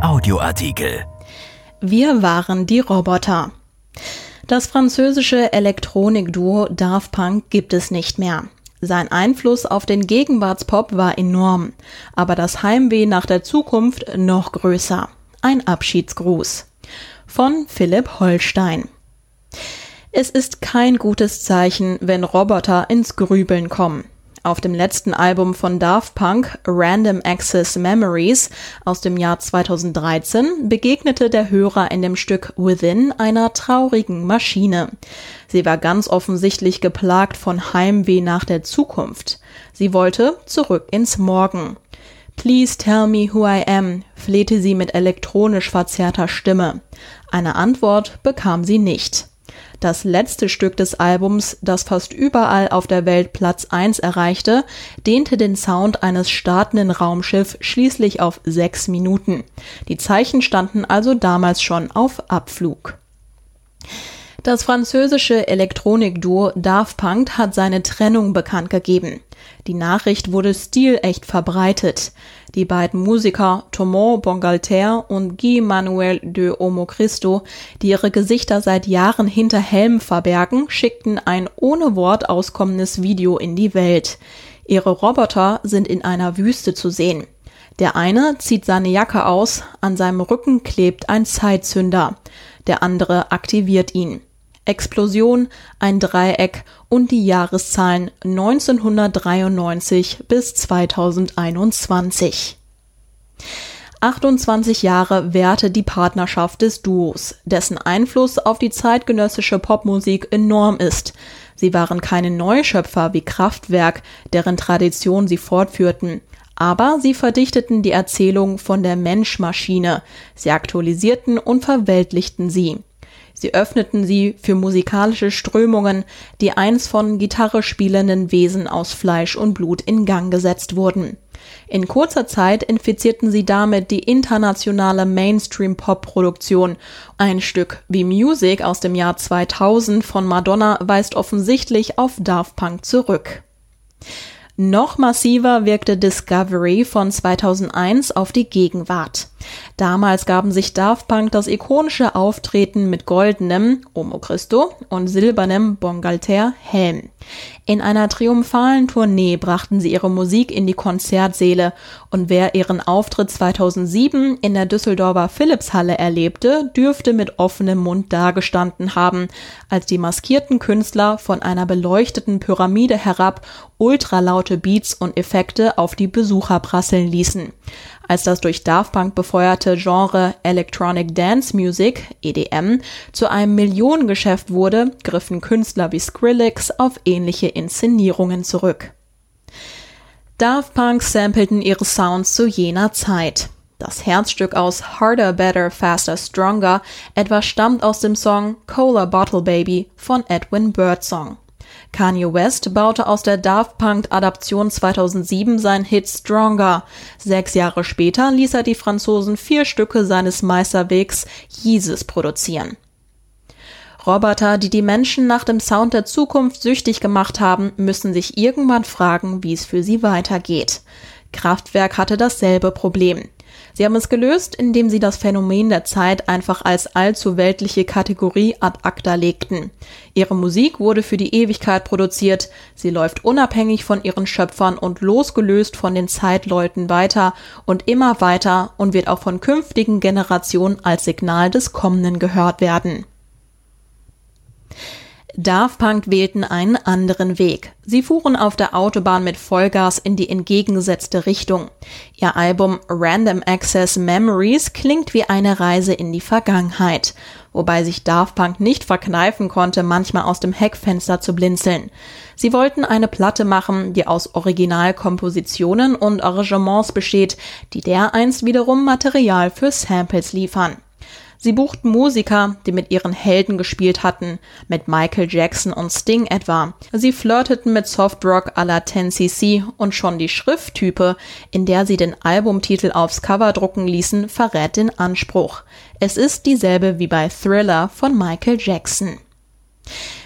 Audioartikel. Wir waren die Roboter. Das französische Elektronikduo Daft Punk gibt es nicht mehr. Sein Einfluss auf den Gegenwartspop war enorm, aber das Heimweh nach der Zukunft noch größer. Ein Abschiedsgruß. Von Philipp Holstein. Es ist kein gutes Zeichen, wenn Roboter ins Grübeln kommen. Auf dem letzten Album von Daft Punk, Random Access Memories aus dem Jahr 2013, begegnete der Hörer in dem Stück Within einer traurigen Maschine. Sie war ganz offensichtlich geplagt von Heimweh nach der Zukunft. Sie wollte zurück ins Morgen. Please tell me who I am, flehte sie mit elektronisch verzerrter Stimme. Eine Antwort bekam sie nicht. Das letzte Stück des Albums, das fast überall auf der Welt Platz 1 erreichte, dehnte den Sound eines startenden Raumschiffs schließlich auf sechs Minuten. Die Zeichen standen also damals schon auf Abflug. Das französische Elektronikduo Daft Punk hat seine Trennung bekannt gegeben. Die Nachricht wurde stilecht verbreitet. Die beiden Musiker Thomas Bongalter und Guy Manuel de Homo Christo, die ihre Gesichter seit Jahren hinter Helmen verbergen, schickten ein ohne Wort auskommendes Video in die Welt. Ihre Roboter sind in einer Wüste zu sehen. Der eine zieht seine Jacke aus, an seinem Rücken klebt ein Zeitzünder. Der andere aktiviert ihn. Explosion, ein Dreieck und die Jahreszahlen 1993 bis 2021. 28 Jahre währte die Partnerschaft des Duos, dessen Einfluss auf die zeitgenössische Popmusik enorm ist. Sie waren keine Neuschöpfer wie Kraftwerk, deren Tradition sie fortführten, aber sie verdichteten die Erzählung von der Menschmaschine, sie aktualisierten und verweltlichten sie. Sie öffneten sie für musikalische Strömungen, die einst von Gitarre spielenden Wesen aus Fleisch und Blut in Gang gesetzt wurden. In kurzer Zeit infizierten sie damit die internationale Mainstream-Pop-Produktion. Ein Stück wie Music aus dem Jahr 2000 von Madonna weist offensichtlich auf Daft Punk zurück. Noch massiver wirkte Discovery von 2001 auf die Gegenwart. Damals gaben sich Daft Punk das ikonische Auftreten mit goldenem Omo Christo und silbernem Bongalter Helm. In einer triumphalen Tournee brachten sie ihre Musik in die Konzertsäle und wer ihren Auftritt 2007 in der Düsseldorfer Philipshalle erlebte, dürfte mit offenem Mund dagestanden haben, als die maskierten Künstler von einer beleuchteten Pyramide herab ultralaute Beats und Effekte auf die Besucher prasseln ließen. Als das durch Daft Punk befeuerte Genre Electronic Dance Music, EDM, zu einem Millionengeschäft wurde, griffen Künstler wie Skrillex auf ähnliche Inszenierungen zurück. Daft Punk sampleten ihre Sounds zu jener Zeit. Das Herzstück aus Harder, Better, Faster, Stronger etwa stammt aus dem Song Cola Bottle Baby von Edwin Birdsong. Kanye West baute aus der Daft Punk Adaption 2007 seinen Hit Stronger. Sechs Jahre später ließ er die Franzosen vier Stücke seines Meisterwegs Yeezus produzieren. Roboter, die die Menschen nach dem Sound der Zukunft süchtig gemacht haben, müssen sich irgendwann fragen, wie es für sie weitergeht. Kraftwerk hatte dasselbe Problem. Sie haben es gelöst, indem sie das Phänomen der Zeit einfach als allzu weltliche Kategorie ad acta legten. Ihre Musik wurde für die Ewigkeit produziert, sie läuft unabhängig von ihren Schöpfern und losgelöst von den Zeitleuten weiter und immer weiter und wird auch von künftigen Generationen als Signal des Kommenden gehört werden. Daft Punk wählten einen anderen Weg. Sie fuhren auf der Autobahn mit Vollgas in die entgegengesetzte Richtung. Ihr Album Random Access Memories klingt wie eine Reise in die Vergangenheit, wobei sich Daft Punk nicht verkneifen konnte, manchmal aus dem Heckfenster zu blinzeln. Sie wollten eine Platte machen, die aus Originalkompositionen und Arrangements besteht, die dereinst wiederum Material für Samples liefern. Sie buchten Musiker, die mit ihren Helden gespielt hatten, mit Michael Jackson und Sting etwa. Sie flirteten mit Softrock à la 10cc und schon die Schrifttype, in der sie den Albumtitel aufs Cover drucken ließen, verrät den Anspruch. Es ist dieselbe wie bei Thriller von Michael Jackson.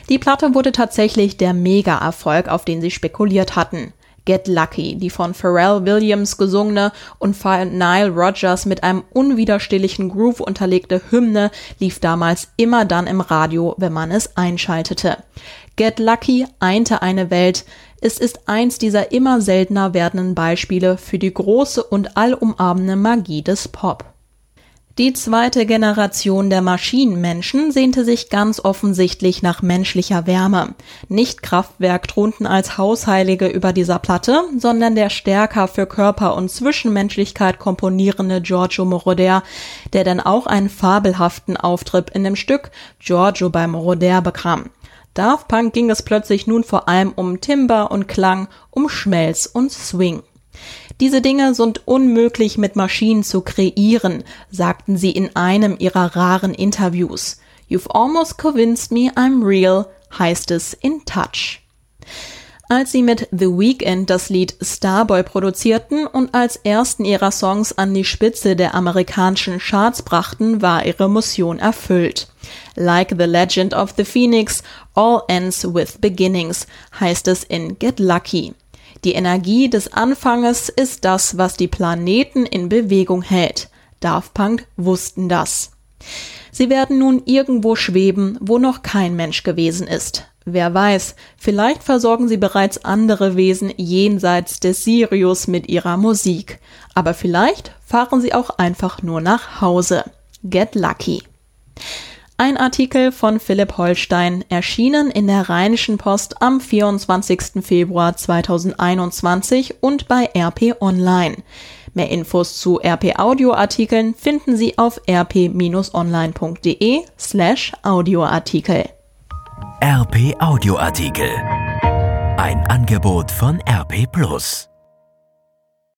Die Platte wurde tatsächlich der Mega-Erfolg, auf den sie spekuliert hatten. Get Lucky, die von Pharrell Williams gesungene und von Nile Rodgers mit einem unwiderstehlichen Groove unterlegte Hymne lief damals immer dann im Radio, wenn man es einschaltete. Get Lucky einte eine Welt. Es ist eins dieser immer seltener werdenden Beispiele für die große und allumarmende Magie des Pop. Die zweite Generation der Maschinenmenschen sehnte sich ganz offensichtlich nach menschlicher Wärme. Nicht Kraftwerk thronten als Hausheilige über dieser Platte, sondern der stärker für Körper und Zwischenmenschlichkeit komponierende Giorgio Moroder, der dann auch einen fabelhaften Auftritt in dem Stück Giorgio bei Moroder bekam. Daft Punk ging es plötzlich nun vor allem um Timber und Klang, um Schmelz und Swing. Diese Dinge sind unmöglich mit Maschinen zu kreieren, sagten sie in einem ihrer raren Interviews. You've almost convinced me I'm real, heißt es in Touch. Als sie mit The Weeknd das Lied Starboy produzierten und als ersten ihrer Songs an die Spitze der amerikanischen Charts brachten, war ihre Mission erfüllt. Like the Legend of the Phoenix, all ends with beginnings, heißt es in Get Lucky. Die Energie des Anfanges ist das, was die Planeten in Bewegung hält. Daft Punk wussten das. Sie werden nun irgendwo schweben, wo noch kein Mensch gewesen ist. Wer weiß, vielleicht versorgen sie bereits andere Wesen jenseits des Sirius mit ihrer Musik. Aber vielleicht fahren sie auch einfach nur nach Hause. Get lucky. Ein Artikel von Philipp Holstein, erschienen in der Rheinischen Post am 24. Februar 2021 und bei RP Online. Mehr Infos zu RP Audioartikeln finden Sie auf rp-online.de slash Audioartikel. RP Audioartikel. Ein Angebot von RP Plus.